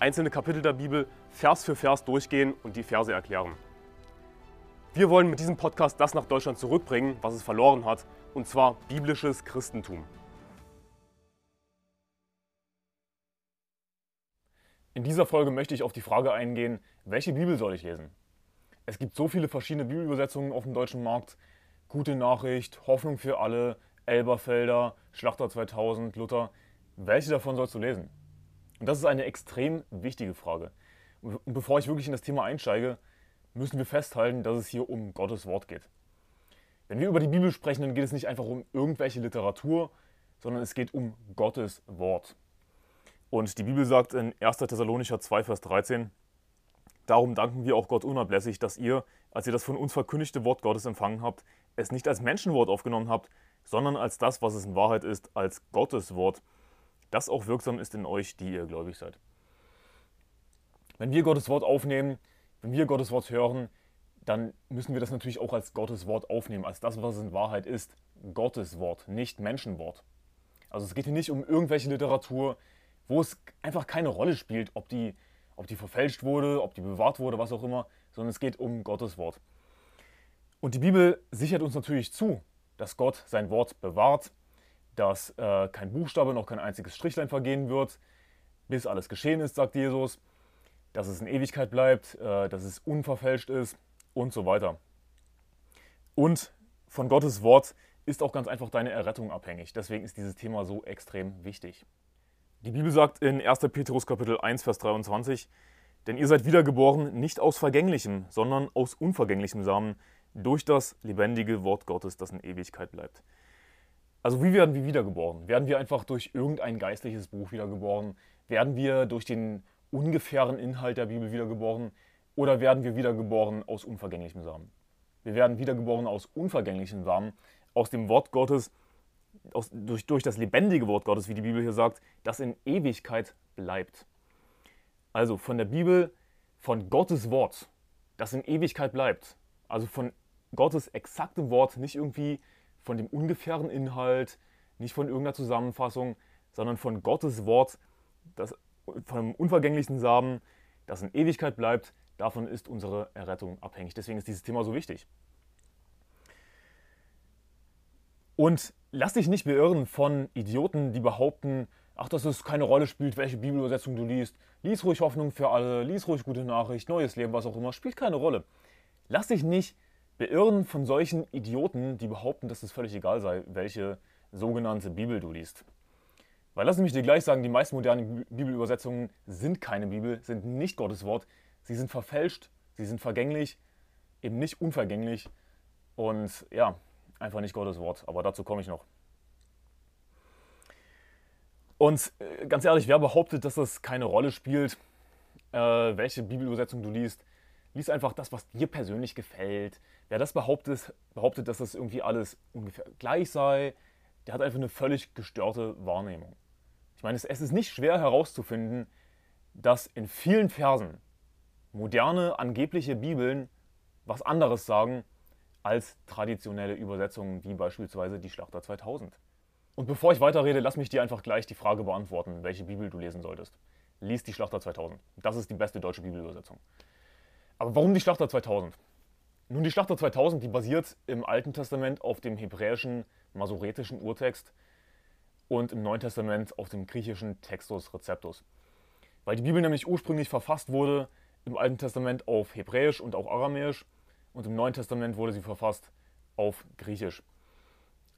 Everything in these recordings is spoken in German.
einzelne Kapitel der Bibel Vers für Vers durchgehen und die Verse erklären. Wir wollen mit diesem Podcast das nach Deutschland zurückbringen, was es verloren hat, und zwar biblisches Christentum. In dieser Folge möchte ich auf die Frage eingehen, welche Bibel soll ich lesen? Es gibt so viele verschiedene Bibelübersetzungen auf dem deutschen Markt. Gute Nachricht, Hoffnung für alle, Elberfelder, Schlachter 2000, Luther. Welche davon sollst du lesen? Und das ist eine extrem wichtige Frage. Und bevor ich wirklich in das Thema einsteige, müssen wir festhalten, dass es hier um Gottes Wort geht. Wenn wir über die Bibel sprechen, dann geht es nicht einfach um irgendwelche Literatur, sondern es geht um Gottes Wort. Und die Bibel sagt in 1. Thessalonicher 2, Vers 13, Darum danken wir auch Gott unablässig, dass ihr, als ihr das von uns verkündigte Wort Gottes empfangen habt, es nicht als Menschenwort aufgenommen habt, sondern als das, was es in Wahrheit ist, als Gottes Wort, das auch wirksam ist in euch, die ihr gläubig seid. Wenn wir Gottes Wort aufnehmen, wenn wir Gottes Wort hören, dann müssen wir das natürlich auch als Gottes Wort aufnehmen, als das, was es in Wahrheit ist. Gottes Wort, nicht Menschenwort. Also es geht hier nicht um irgendwelche Literatur, wo es einfach keine Rolle spielt, ob die, ob die verfälscht wurde, ob die bewahrt wurde, was auch immer, sondern es geht um Gottes Wort. Und die Bibel sichert uns natürlich zu, dass Gott sein Wort bewahrt, dass äh, kein Buchstabe noch kein einziges Strichlein vergehen wird, bis alles geschehen ist, sagt Jesus, dass es in Ewigkeit bleibt, äh, dass es unverfälscht ist und so weiter. Und von Gottes Wort ist auch ganz einfach deine Errettung abhängig. Deswegen ist dieses Thema so extrem wichtig. Die Bibel sagt in 1. Petrus Kapitel 1, Vers 23, denn ihr seid wiedergeboren nicht aus vergänglichem, sondern aus unvergänglichem Samen, durch das lebendige Wort Gottes, das in Ewigkeit bleibt. Also wie werden wir wiedergeboren? Werden wir einfach durch irgendein geistliches Buch wiedergeboren? Werden wir durch den ungefähren Inhalt der Bibel wiedergeboren? Oder werden wir wiedergeboren aus unvergänglichem Samen? Wir werden wiedergeboren aus unvergänglichem Samen, aus dem Wort Gottes, aus, durch, durch das lebendige Wort Gottes, wie die Bibel hier sagt, das in Ewigkeit bleibt. Also von der Bibel, von Gottes Wort, das in Ewigkeit bleibt. Also von Gottes exaktem Wort, nicht irgendwie von dem ungefähren Inhalt, nicht von irgendeiner Zusammenfassung, sondern von Gottes Wort, das vom unvergänglichen Samen, das in Ewigkeit bleibt, davon ist unsere Errettung abhängig. Deswegen ist dieses Thema so wichtig. Und lass dich nicht beirren von Idioten, die behaupten, ach, dass es keine Rolle spielt, welche Bibelübersetzung du liest. Lies ruhig Hoffnung für alle, lies ruhig gute Nachricht, neues Leben, was auch immer, spielt keine Rolle. Lass dich nicht beirren von solchen Idioten, die behaupten, dass es völlig egal sei, welche sogenannte Bibel du liest. Weil lass mich dir gleich sagen, die meisten modernen Bibelübersetzungen sind keine Bibel, sind nicht Gottes Wort. Sie sind verfälscht, sie sind vergänglich, eben nicht unvergänglich und ja, einfach nicht Gottes Wort. Aber dazu komme ich noch. Und äh, ganz ehrlich, wer behauptet, dass das keine Rolle spielt, äh, welche Bibelübersetzung du liest, lies einfach das, was dir persönlich gefällt. Wer das behauptet, behauptet, dass das irgendwie alles ungefähr gleich sei, der hat einfach eine völlig gestörte Wahrnehmung. Ich meine, es, ist nicht schwer herauszufinden, dass in vielen Versen moderne, angebliche Bibeln was anderes sagen als traditionelle Übersetzungen, wie beispielsweise die Schlachter 2000. Und bevor ich weiterrede, lass mich dir einfach gleich die Frage beantworten, welche Bibel du lesen solltest. Lies die Schlachter 2000. Das ist die beste deutsche Bibelübersetzung. Aber warum die Schlachter 2000? Nun, die Schlachter 2000, die basiert im Alten Testament auf dem hebräischen masoretischen Urtext und im Neuen Testament auf dem griechischen Textus Receptus. Weil die Bibel nämlich ursprünglich verfasst wurde im Alten Testament auf Hebräisch und auch Aramäisch und im Neuen Testament wurde sie verfasst auf Griechisch.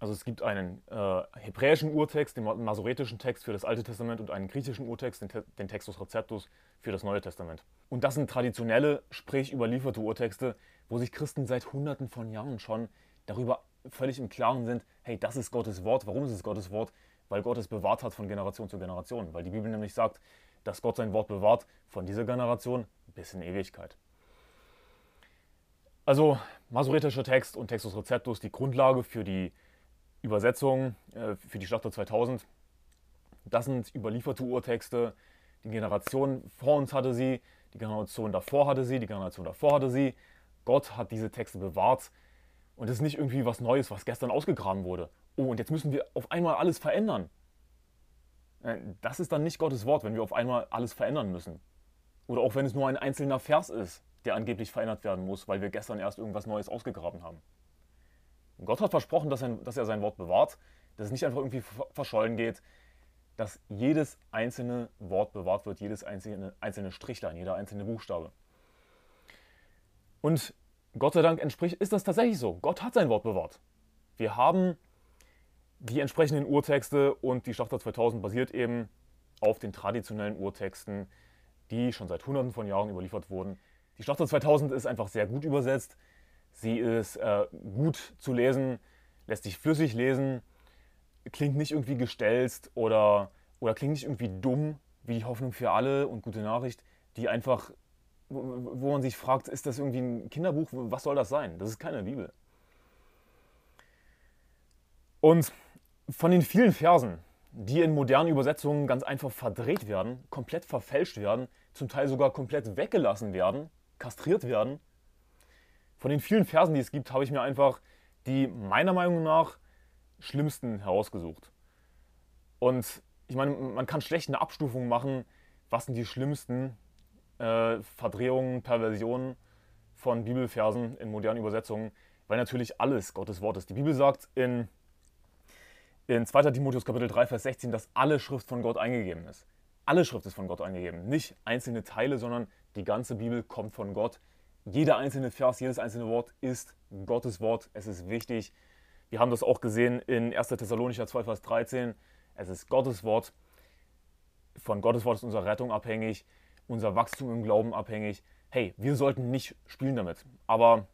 Also es gibt einen äh, hebräischen Urtext, den masoretischen Text für das Alte Testament und einen griechischen Urtext, den, Te den Textus Receptus für das Neue Testament. Und das sind traditionelle, sprich überlieferte Urtexte, wo sich Christen seit Hunderten von Jahren schon darüber völlig im Klaren sind, hey, das ist Gottes Wort. Warum ist es Gottes Wort? Weil Gott es bewahrt hat von Generation zu Generation. Weil die Bibel nämlich sagt, dass Gott sein Wort bewahrt von dieser Generation bis in Ewigkeit. Also masoretischer Text und Textus Receptus, die Grundlage für die Übersetzung, äh, für die Schlachter 2000. Das sind überlieferte Urtexte. Die Generation vor uns hatte sie, die Generation davor hatte sie, die Generation davor hatte sie. Gott hat diese Texte bewahrt. Und es ist nicht irgendwie was Neues, was gestern ausgegraben wurde. Oh, und jetzt müssen wir auf einmal alles verändern. Äh, das ist dann nicht Gottes Wort, wenn wir auf einmal alles verändern müssen. Oder auch wenn es nur ein einzelner Vers ist, der angeblich verändert werden muss, weil wir gestern erst irgendwas Neues ausgegraben haben. Gott hat versprochen, dass er, dass er sein Wort bewahrt, dass es nicht einfach irgendwie verschollen geht, dass jedes einzelne Wort bewahrt wird, jedes einzelne, einzelne Strichlein, jeder einzelne Buchstabe. Und Gott sei Dank entspricht, ist das tatsächlich so. Gott hat sein Wort bewahrt. Wir haben die entsprechenden Urtexte und die Schlachter 2000 basiert eben auf den traditionellen Urtexten, die schon seit hunderten von Jahren überliefert wurden. Die Schlachter 2000 ist einfach sehr gut übersetzt. Sie ist äh, gut zu lesen, lässt sich flüssig lesen, klingt nicht irgendwie gestelzt oder, oder klingt nicht irgendwie dumm, wie die Hoffnung für alle und gute Nachricht, die einfach, wo man sich fragt, ist das irgendwie ein Kinderbuch? Was soll das sein? Das ist keine Bibel. Und von den vielen Versen, die in modernen Übersetzungen ganz einfach verdreht werden, komplett verfälscht werden, zum Teil sogar komplett weggelassen werden, kastriert werden, von den vielen Versen, die es gibt, habe ich mir einfach die meiner Meinung nach schlimmsten herausgesucht. Und ich meine, man kann schlecht eine Abstufung machen, was sind die schlimmsten äh, Verdrehungen, Perversionen von Bibelversen in modernen Übersetzungen, weil natürlich alles Gottes Wort ist. Die Bibel sagt in, in 2. Timotheus Kapitel 3, Vers 16, dass alle Schrift von Gott eingegeben ist. Alle Schrift ist von Gott eingegeben. Nicht einzelne Teile, sondern die ganze Bibel kommt von Gott jeder einzelne Vers, jedes einzelne Wort ist Gottes Wort. Es ist wichtig. Wir haben das auch gesehen in 1. Thessalonicher 2, Vers 13. Es ist Gottes Wort. Von Gottes Wort ist unsere Rettung abhängig, unser Wachstum im Glauben abhängig. Hey, wir sollten nicht spielen damit. Aber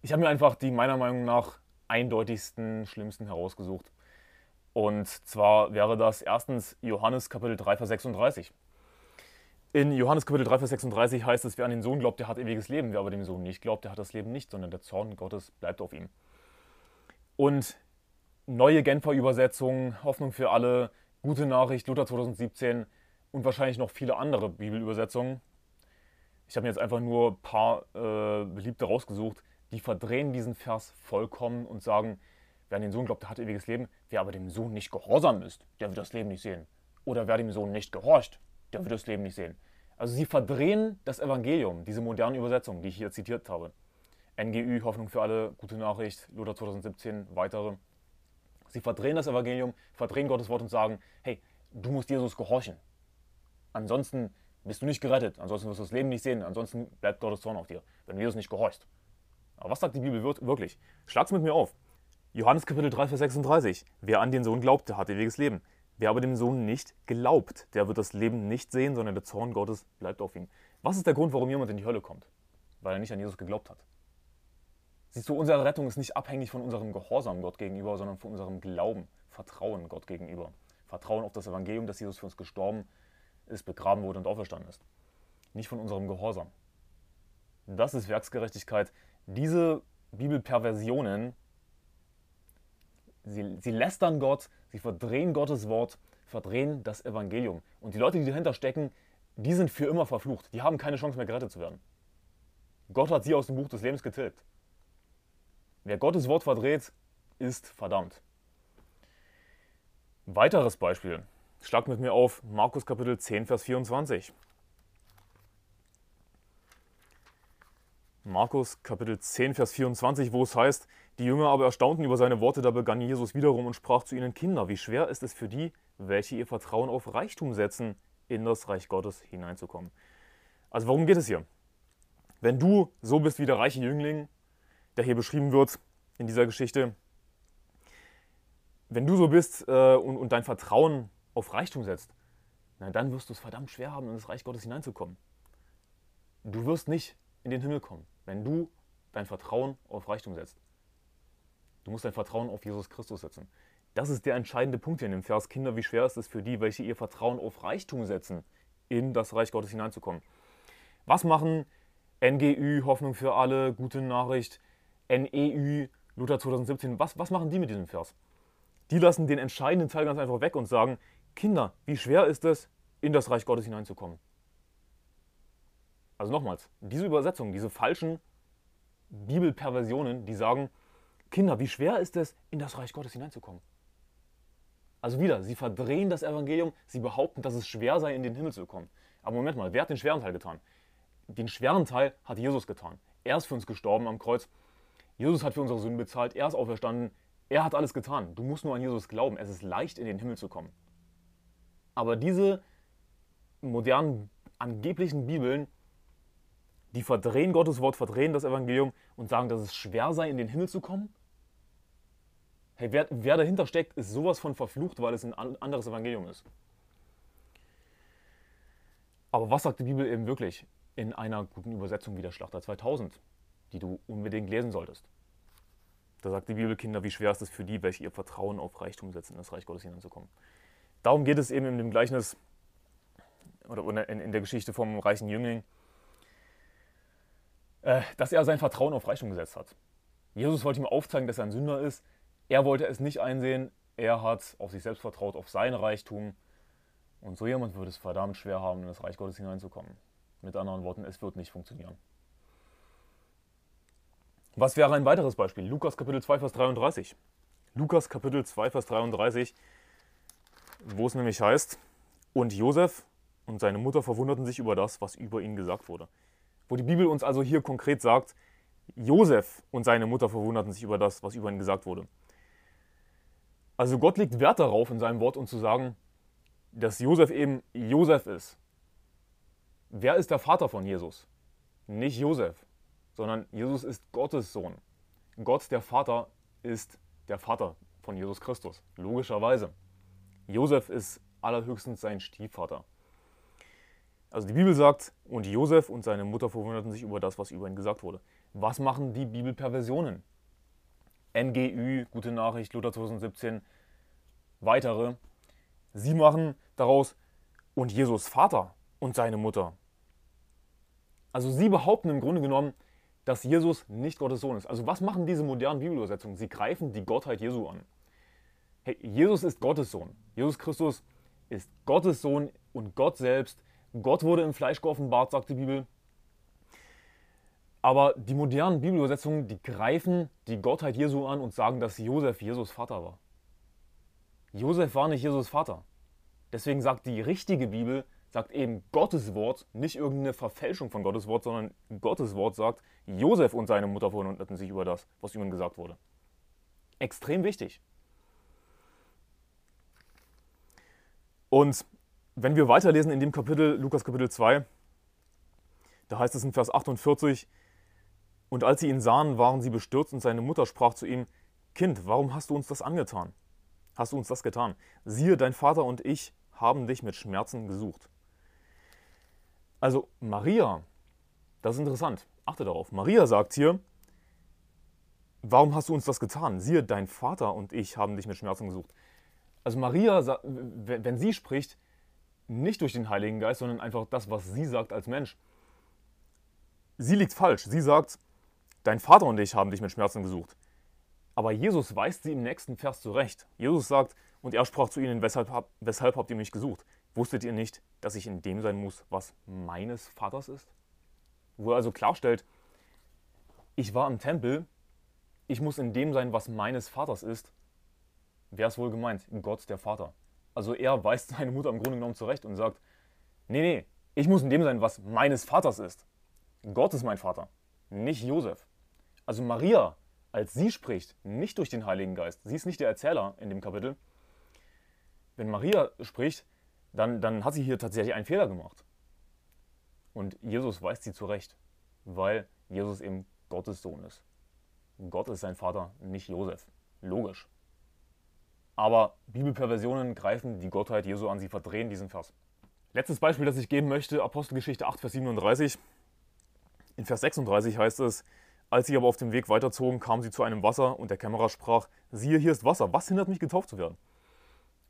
ich habe mir einfach die meiner Meinung nach eindeutigsten, schlimmsten herausgesucht. Und zwar wäre das erstens Johannes Kapitel 3, Vers 36. In Johannes Kapitel 3, Vers 36 heißt es, wer an den Sohn glaubt, der hat ewiges Leben. Wer aber dem Sohn nicht glaubt, der hat das Leben nicht, sondern der Zorn Gottes bleibt auf ihm. Und neue Genfer Übersetzungen, Hoffnung für alle, gute Nachricht, Luther 2017 und wahrscheinlich noch viele andere Bibelübersetzungen. Ich habe mir jetzt einfach nur ein paar äh, beliebte rausgesucht, die verdrehen diesen Vers vollkommen und sagen, wer an den Sohn glaubt, der hat ewiges Leben. Wer aber dem Sohn nicht gehorsam ist, der wird das Leben nicht sehen. Oder wer dem Sohn nicht gehorcht, der wird das Leben nicht sehen. Also sie verdrehen das Evangelium, diese modernen Übersetzungen, die ich hier zitiert habe. NGÜ, Hoffnung für alle, gute Nachricht, Luther 2017, weitere. Sie verdrehen das Evangelium, verdrehen Gottes Wort und sagen, hey, du musst Jesus gehorchen. Ansonsten bist du nicht gerettet, ansonsten wirst du das Leben nicht sehen, ansonsten bleibt Gottes Zorn auf dir, wenn du Jesus nicht gehorchst. Aber was sagt die Bibel wirklich? Schlag's mit mir auf. Johannes Kapitel 3, Vers 36. Wer an den Sohn glaubt, der hat ewiges Leben. Wer aber dem Sohn nicht glaubt, der wird das Leben nicht sehen, sondern der Zorn Gottes bleibt auf ihm. Was ist der Grund, warum jemand in die Hölle kommt? Weil er nicht an Jesus geglaubt hat. Siehst du, unsere Rettung ist nicht abhängig von unserem Gehorsam Gott gegenüber, sondern von unserem Glauben, Vertrauen Gott gegenüber. Vertrauen auf das Evangelium, dass Jesus für uns gestorben ist, begraben wurde und auferstanden ist. Nicht von unserem Gehorsam. Das ist Werksgerechtigkeit. Diese Bibelperversionen Sie, sie lästern Gott, sie verdrehen Gottes Wort, verdrehen das Evangelium. Und die Leute, die dahinter stecken, die sind für immer verflucht. Die haben keine Chance mehr gerettet zu werden. Gott hat sie aus dem Buch des Lebens getilgt. Wer Gottes Wort verdreht, ist verdammt. Weiteres Beispiel. Schlag mit mir auf Markus Kapitel 10, Vers 24. Markus Kapitel 10, Vers 24, wo es heißt, die Jünger aber erstaunten über seine Worte, da begann Jesus wiederum und sprach zu ihnen, Kinder, wie schwer ist es für die, welche ihr Vertrauen auf Reichtum setzen, in das Reich Gottes hineinzukommen. Also worum geht es hier? Wenn du so bist wie der reiche Jüngling, der hier beschrieben wird in dieser Geschichte, wenn du so bist äh, und, und, dein Vertrauen auf Reichtum setzt, na, dann wirst du es verdammt schwer haben, in das Reich Gottes hineinzukommen. Du wirst nicht in den Himmel kommen wenn du dein Vertrauen auf Reichtum setzt. Du musst dein Vertrauen auf Jesus Christus setzen. Das ist der entscheidende Punkt hier in dem Vers. Kinder, wie schwer ist es für die, welche ihr Vertrauen auf Reichtum setzen, in das Reich Gottes hineinzukommen. Was machen NGÜ, Hoffnung für alle, gute Nachricht, NEÜ, Luther 2017, was, was machen die mit diesem Vers? Die lassen den entscheidenden Teil ganz einfach weg und sagen, Kinder, wie schwer ist es, in das Reich Gottes hineinzukommen? Also nochmals, diese Übersetzung, diese falschen Bibelperversionen, die sagen, Kinder, wie schwer ist es, in das Reich Gottes hineinzukommen? Also wieder, sie verdrehen das Evangelium, sie behaupten, dass es schwer sei, in den Himmel zu kommen. Aber Moment mal, wer hat den schweren Teil getan? Den schweren Teil hat Jesus getan. Er ist für uns gestorben am Kreuz. Jesus hat für unsere Sünden bezahlt. Er ist auferstanden. Er hat alles getan. Du musst nur an Jesus glauben. Es ist leicht, in den Himmel zu kommen. Aber diese modernen, angeblichen Bibeln, die verdrehen Gottes Wort, verdrehen das Evangelium und sagen, dass es schwer sei, in den Himmel zu kommen. Hey, wer, wer dahinter steckt, ist sowas von verflucht, weil es ein anderes Evangelium ist. Aber was sagt die Bibel eben wirklich in einer guten Übersetzung wie der Schlachter 2000, die du unbedingt lesen solltest? Da sagt die Bibel, Kinder, wie schwer ist es für die, welche ihr Vertrauen auf Reichtum setzen, in das Reich Gottes hineinzukommen. Darum geht es eben in dem Gleichnis oder in, der Geschichte vom reichen Jüngling, dass er sein Vertrauen auf Reichtum gesetzt hat. Jesus wollte ihm aufzeigen, dass er ein Sünder ist. Er wollte es nicht einsehen. Er hat auf sich selbst vertraut, auf sein Reichtum. Und so jemand würde es verdammt schwer haben, in das Reich Gottes hineinzukommen. Mit anderen Worten, es wird nicht funktionieren. Was wäre ein weiteres Beispiel? Lukas Kapitel 2, Vers 33. Lukas Kapitel 2, Vers 33, wo es nämlich heißt, und Josef und seine Mutter verwunderten sich über das, was über ihn gesagt wurde. Wo die Bibel uns also hier konkret sagt, Josef und seine Mutter verwunderten sich über das, was über ihn gesagt wurde. Also Gott legt Wert darauf in seinem Wort und zu sagen, dass Josef eben Josef ist. Wer ist der Vater von Jesus? Nicht Josef, sondern Jesus ist Gottes Sohn. Gott, der Vater, ist der Vater von Jesus Christus, logischerweise. Josef ist allerhöchstens sein Stiefvater. Also die Bibel sagt, und Josef und seine Mutter verwunderten sich über das, was über ihn gesagt wurde. Was machen die Bibelperversionen? NGÜ, gute Nachricht, Luther 2017, weitere. Sie machen daraus, und Jesus Vater und seine Mutter. Also sie behaupten im Grunde genommen, dass Jesus nicht Gottes Sohn ist. Also was machen diese modernen Bibelübersetzungen? Sie greifen die Gottheit Jesu an. Hey, Jesus ist Gottes Sohn. Jesus Christus ist Gottes Sohn und Gott selbst Gott wurde im Fleisch geoffenbart, sagt die Bibel. Aber die modernen Bibelübersetzungen, die greifen die Gottheit Jesu an und sagen, dass Josef Jesus Vater war. Josef war nicht Jesus Vater. Deswegen sagt die richtige Bibel, sagt eben Gottes Wort, nicht irgendeine Verfälschung von Gottes Wort, sondern Gottes Wort sagt, Josef und seine Mutter verwunderten sich über das, was ihnen gesagt wurde. Extrem wichtig. Und wenn wir weiterlesen in dem Kapitel, Lukas Kapitel 2, da heißt es in Vers 48, und als sie ihn sahen, waren sie bestürzt und seine Mutter sprach zu ihm, Kind, warum hast du uns das angetan? Hast du uns das getan? Siehe, dein Vater und ich haben dich mit Schmerzen gesucht. Also Maria, das ist interessant, achte darauf. Maria sagt hier, warum hast du uns das getan? Siehe, dein Vater und ich haben dich mit Schmerzen gesucht. Also Maria, wenn sie spricht, nicht durch den Heiligen Geist, sondern einfach das, was sie sagt als Mensch. Sie liegt falsch. Sie sagt, dein Vater und ich haben dich mit Schmerzen gesucht. Aber Jesus weist sie im nächsten Vers zurecht. Jesus sagt, und er sprach zu ihnen, weshalb, weshalb habt ihr mich gesucht? Wusstet ihr nicht, dass ich in dem sein muss, was meines Vaters ist? Wo er also klarstellt, ich war im Tempel, ich muss in dem sein, was meines Vaters ist. Wer ist wohl gemeint? Gott, der Vater. Also er weist seine Mutter im Grunde genommen zurecht und sagt, nee, nee, ich muss in dem sein, was meines Vaters ist. Gott ist mein Vater, nicht Josef. Also Maria, als sie spricht, nicht durch den Heiligen Geist, sie ist nicht der Erzähler in dem Kapitel. Wenn Maria spricht, dann, dann hat sie hier tatsächlich einen Fehler gemacht. Und Jesus weist sie zurecht, weil Jesus eben Gottes Sohn ist. Gott ist sein Vater, nicht Josef. Logisch. Aber Bibelperversionen greifen die Gottheit Jesu an, sie verdrehen diesen Vers. Letztes Beispiel, das ich geben möchte, Apostelgeschichte 8, Vers 37. In Vers 36 heißt es, Als sie aber auf dem Weg weiterzogen, kamen sie zu einem Wasser und der Kämmerer sprach, siehe, hier ist Wasser, was hindert mich getauft zu werden?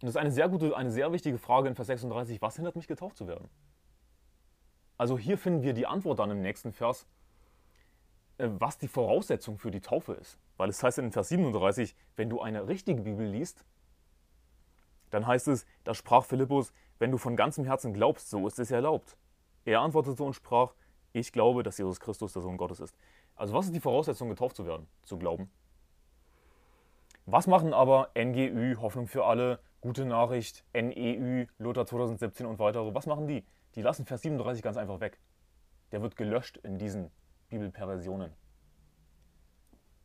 Und das ist eine sehr gute, eine sehr wichtige Frage in Vers 36, was hindert mich getauft zu werden? Also hier finden wir die Antwort dann im nächsten Vers, äh, was die Voraussetzung für die Taufe ist. Weil es heißt in Vers 37, wenn du eine richtige Bibel liest, dann heißt es, da sprach Philippus, wenn du von ganzem Herzen glaubst, so ist es erlaubt. Er antwortete und sprach, ich glaube, dass Jesus Christus der Sohn Gottes ist. Also was ist die Voraussetzung, getauft zu werden? Zu glauben. Was machen aber NGÜ, Hoffnung für alle, Gute Nachricht, NEÜ, Luther 2017 und weitere? Was machen die? Die lassen Vers 37 ganz einfach weg. Der wird gelöscht in diesen Bibelperversionen.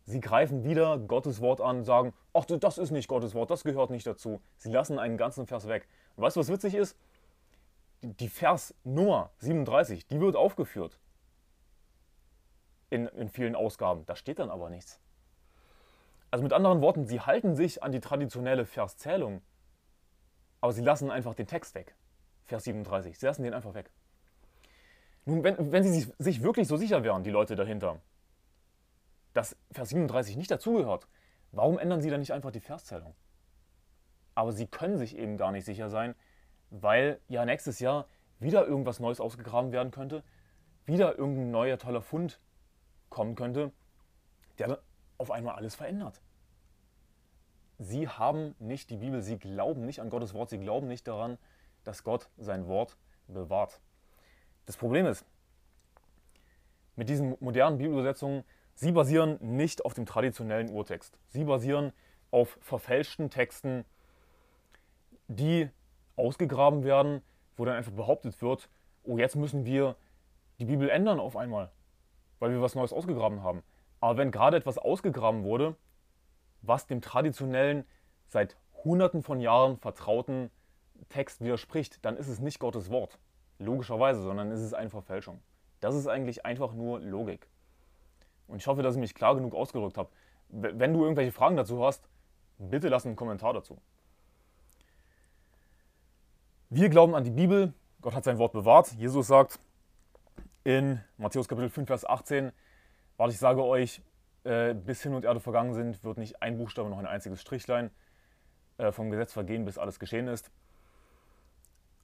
Sie greifen wieder Gottes Wort an, sagen, ach, das ist nicht Gottes Wort, das gehört nicht dazu. Sie lassen einen ganzen Vers weg. Und weißt du, was witzig ist? Die Vers Nummer 37, die wird aufgeführt. In, in vielen Ausgaben. Da steht dann aber nichts. Also mit anderen Worten, sie halten sich an die traditionelle Verszählung, aber sie lassen einfach den Text weg. Vers 37. Sie lassen den einfach weg. Nun, wenn, wenn sie sich wirklich so sicher wären, die Leute dahinter, dass Vers 37 nicht dazugehört, warum ändern sie dann nicht einfach die Verszählung? Aber sie können sich eben gar nicht sicher sein, weil ja nächstes Jahr wieder irgendwas Neues ausgegraben werden könnte, wieder irgendein neuer toller Fund kommen könnte, der auf einmal alles verändert. Sie haben nicht die Bibel, sie glauben nicht an Gottes Wort, sie glauben nicht daran, dass Gott sein Wort bewahrt. Das Problem ist, mit diesen modernen Bibelübersetzungen, sie basieren nicht auf dem traditionellen Urtext. Sie basieren auf verfälschten Texten, die ausgegraben werden, wo dann einfach behauptet wird, oh, jetzt müssen wir die Bibel ändern auf einmal, weil wir was Neues ausgegraben haben. Aber wenn gerade etwas ausgegraben wurde, was dem traditionellen, seit Hunderten von Jahren vertrauten Text widerspricht, dann ist es nicht Gottes Wort. Logischerweise, sondern ist es eine Verfälschung. Das ist eigentlich einfach nur Logik. Und ich hoffe, dass ich mich klar genug ausgedrückt habe. Wenn du irgendwelche Fragen dazu hast, bitte lass einen Kommentar dazu. Wir glauben an die Bibel. Gott hat sein Wort bewahrt. Jesus sagt in Matthäus Kapitel 5, Vers 18, warte, ich sage euch, äh, bis Hin und Erde vergangen sind, wird nicht ein Buchstabe noch ein einziges Strichlein äh, vom Gesetz vergehen, bis alles geschehen ist.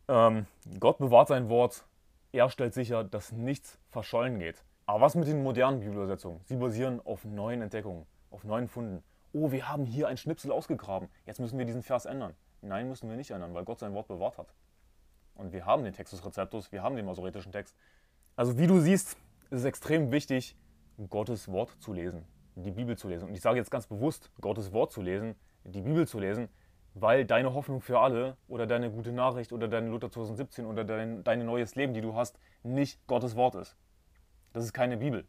Ähm, Gott bewahrt sein Wort, er stellt sicher, dass nichts verschollen geht. Aber was mit den modernen Bibelübersetzungen? Sie basieren auf neuen Entdeckungen, auf neuen Funden. Oh, wir haben hier ein Schnipsel ausgegraben, jetzt müssen wir diesen Vers ändern. Nein, müssen wir nicht ändern, weil Gott sein Wort bewahrt hat. Und wir haben den Textus Receptus, wir haben den masoretischen Text. Also wie du siehst, ist es extrem wichtig, Gottes Wort zu lesen, die Bibel zu lesen. Und ich sage jetzt ganz bewusst, Gottes Wort zu lesen, die Bibel zu lesen, weil deine Hoffnung für alle oder deine gute Nachricht oder dein Luther 2017 oder dein, dein neues Leben, die du hast, nicht Gottes Wort ist. Das ist keine Bibel.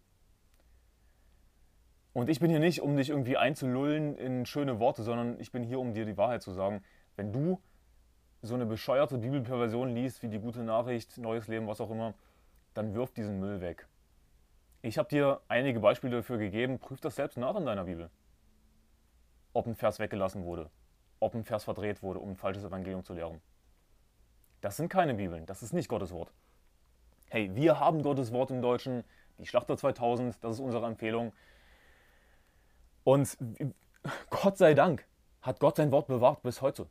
Und ich bin hier nicht, um dich irgendwie einzulullen in schöne Worte, sondern ich bin hier, um dir die Wahrheit zu sagen. Wenn du so eine bescheuerte Bibelperversion liest, wie die gute Nachricht, neues Leben, was auch immer, dann wirf diesen Müll weg. Ich habe dir einige Beispiele dafür gegeben. Prüf das selbst nach in deiner Bibel. Ob ein Vers weggelassen wurde, ob ein Vers verdreht wurde, um ein falsches Evangelium zu lehren. Das sind keine Bibeln, das ist nicht Gottes Wort. Hey, wir haben Gottes Wort im Deutschen, die Schlachter 2000, das ist unsere Empfehlung. Und Gott sei Dank hat Gott sein Wort bewahrt bis heute.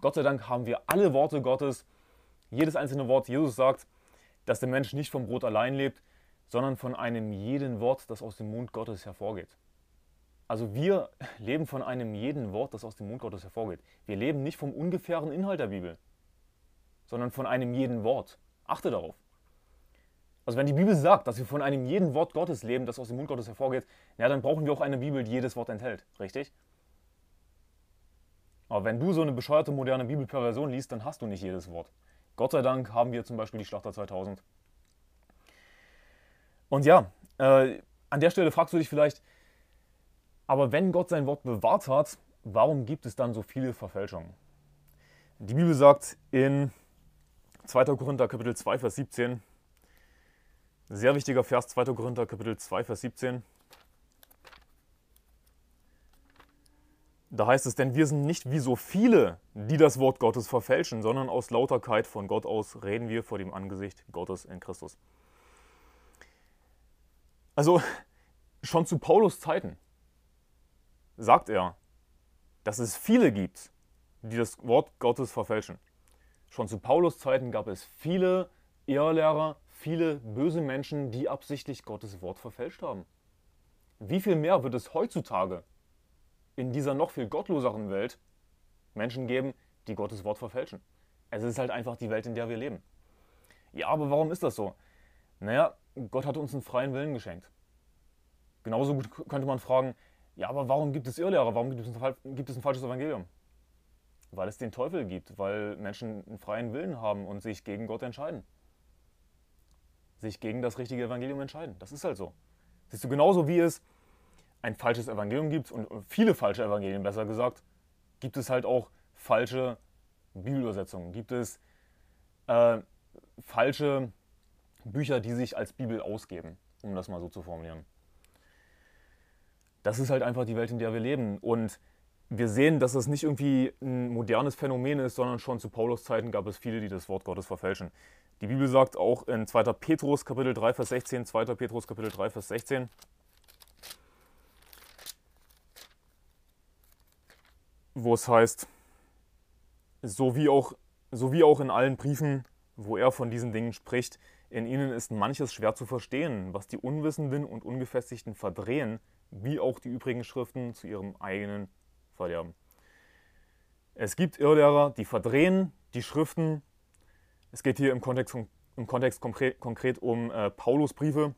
Gott sei Dank haben wir alle Worte Gottes, jedes einzelne Wort. Jesus sagt, dass der Mensch nicht vom Brot allein lebt, sondern von einem jeden Wort, das aus dem Mund Gottes hervorgeht. Also wir leben von einem jeden Wort, das aus dem Mund Gottes hervorgeht. Wir leben nicht vom ungefähren Inhalt der Bibel, sondern von einem jeden Wort. Achte darauf. Also wenn die Bibel sagt, dass wir von einem jeden Wort Gottes leben, das aus dem Mund Gottes hervorgeht, ja, dann brauchen wir auch eine Bibel, die jedes Wort enthält. Richtig? Aber wenn du so eine bescheuerte moderne Bibelperversion liest, dann hast du nicht jedes Wort. Gott sei Dank haben wir zum Beispiel die Schlachter 2000. Und ja, äh, an der Stelle fragst du dich vielleicht, aber wenn Gott sein Wort bewahrt hat, warum gibt es dann so viele Verfälschungen? Die Bibel sagt in 2. Korinther Kapitel 2, Vers 17, sehr wichtiger Vers, 2. Korinther Kapitel 2, Vers 17. Da heißt es, denn wir sind nicht wie so viele, die das Wort Gottes verfälschen, sondern aus Lauterkeit von Gott aus reden wir vor dem Angesicht Gottes in Christus. Also Schon zu Paulus Zeiten sagt er, dass es viele gibt, die das Wort Gottes verfälschen. Schon zu Paulus Zeiten gab es viele Irrlehrer, viele böse Menschen, die absichtlich Gottes Wort verfälscht haben. Wie viel mehr wird es heutzutage in dieser noch viel gottloseren Welt Menschen geben, die Gottes Wort verfälschen? Es ist halt einfach die Welt, in der wir leben. Ja, aber warum ist das so? Naja, Gott hat uns einen freien Willen geschenkt. Genauso gut könnte man fragen, ja, aber warum gibt es Irrlehrer? Warum gibt es, ein, gibt es ein falsches Evangelium? Weil es den Teufel gibt, weil Menschen einen freien Willen haben und sich gegen Gott entscheiden. Sich gegen das richtige Evangelium entscheiden. Das ist halt so. Siehst du, genauso wie es ein falsches Evangelium gibt und viele falsche Evangelien, besser gesagt, gibt es halt auch falsche Bibelübersetzungen. Gibt es äh, falsche Bücher, die sich als Bibel ausgeben, um das mal so zu formulieren das ist halt einfach die Welt, in der wir leben. Und wir sehen, dass das nicht irgendwie ein modernes Phänomen ist, sondern schon zu Paulus Zeiten gab es viele, die das Wort Gottes verfälschen. Die Bibel sagt auch in 2. Petrus Kapitel 3, Vers 16, 2. Petrus Kapitel 3, Vers 16, wo es heißt, so wie, auch, so wie auch in allen Briefen, wo er von diesen Dingen spricht, in ihnen ist manches schwer zu verstehen, was die Unwissenden und Ungefestigten verdrehen, wie auch die übrigen Schriften zu ihrem eigenen Verderben. Es gibt Irrlehrer, die verdrehen die Schriften. Es geht hier im Kontext, im Kontext konkret, konkret um äh, Paulusbriefe.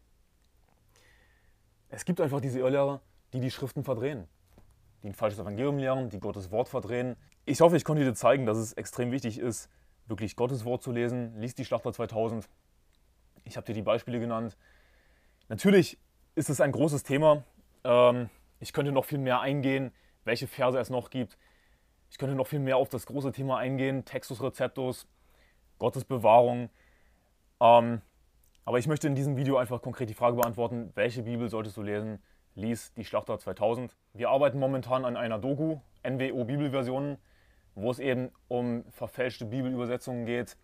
Es gibt einfach diese Irrlehrer, die die Schriften verdrehen, die ein falsches Evangelium lehren, die Gottes Wort verdrehen. Ich hoffe, ich konnte dir zeigen, dass es extrem wichtig ist, wirklich Gottes Wort zu lesen. Lies die Schlachter 2000. Ich habe dir die Beispiele genannt. Natürlich ist es ein großes Thema. Ähm, ich könnte noch viel mehr eingehen, welche Verse es noch gibt. Ich könnte noch viel mehr auf das große Thema eingehen, Textus Receptus, Gottes Bewahrung. Ähm, aber ich möchte in diesem Video einfach konkret die Frage beantworten, welche Bibel solltest du lesen? Lies die Schlachter 2000. Wir arbeiten momentan an einer Doku, NWO Bibelversionen, wo es eben um verfälschte Bibelübersetzungen geht.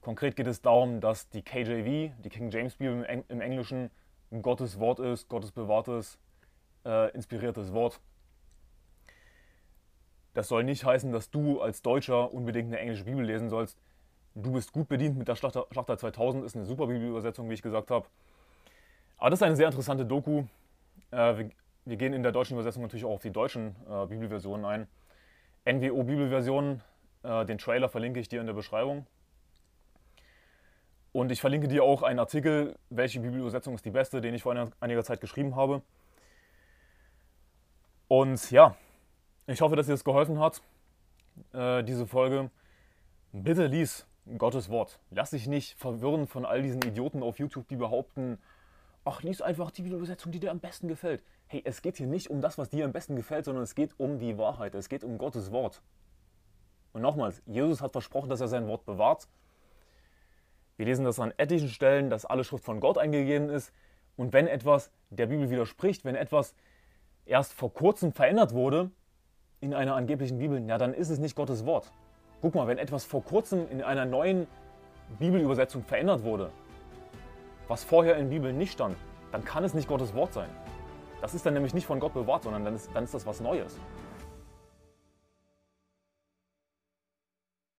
Konkret geht es darum, dass die KJV, die King James Bibel im Englischen, Gottes Wort ist, Gottes bewahrtes, äh, inspiriertes Wort. Das soll nicht heißen, dass du als Deutscher unbedingt eine englische Bibel lesen sollst. Du bist gut bedient mit der Schlachter, Schlachter 2000, ist eine super Bibelübersetzung, wie ich gesagt habe. Aber das ist eine sehr interessante Doku. Äh, wir, gehen in der deutschen Übersetzung natürlich auch auf die deutschen äh, Bibelversionen ein. NWO Bibelversion, äh, den Trailer verlinke ich dir in der Beschreibung. Und ich verlinke dir auch einen Artikel, welche Bibelübersetzung ist die beste, den ich vor einiger Zeit geschrieben habe. Und ja, ich hoffe, dass dir das geholfen hat, äh, diese Folge. Bitte lies Gottes Wort. Lass dich nicht verwirren von all diesen Idioten auf YouTube, die behaupten, ach, lies einfach die Bibelübersetzung, die dir am besten gefällt. Hey, es geht hier nicht um das, was dir am besten gefällt, sondern es geht um die Wahrheit. Es geht um Gottes Wort. Und nochmals, Jesus hat versprochen, dass er sein Wort bewahrt wir lesen das an etlichen Stellen, dass alle Schrift von Gott eingegeben ist. Und wenn etwas der Bibel widerspricht, wenn etwas erst vor kurzem verändert wurde in einer angeblichen Bibel, ja, dann ist es nicht Gottes Wort. Guck mal, wenn etwas vor kurzem in einer neuen Bibelübersetzung verändert wurde, was vorher in der Bibel nicht stand, dann kann es nicht Gottes Wort sein. Das ist dann nämlich nicht von Gott bewahrt, sondern dann ist, dann ist das was Neues.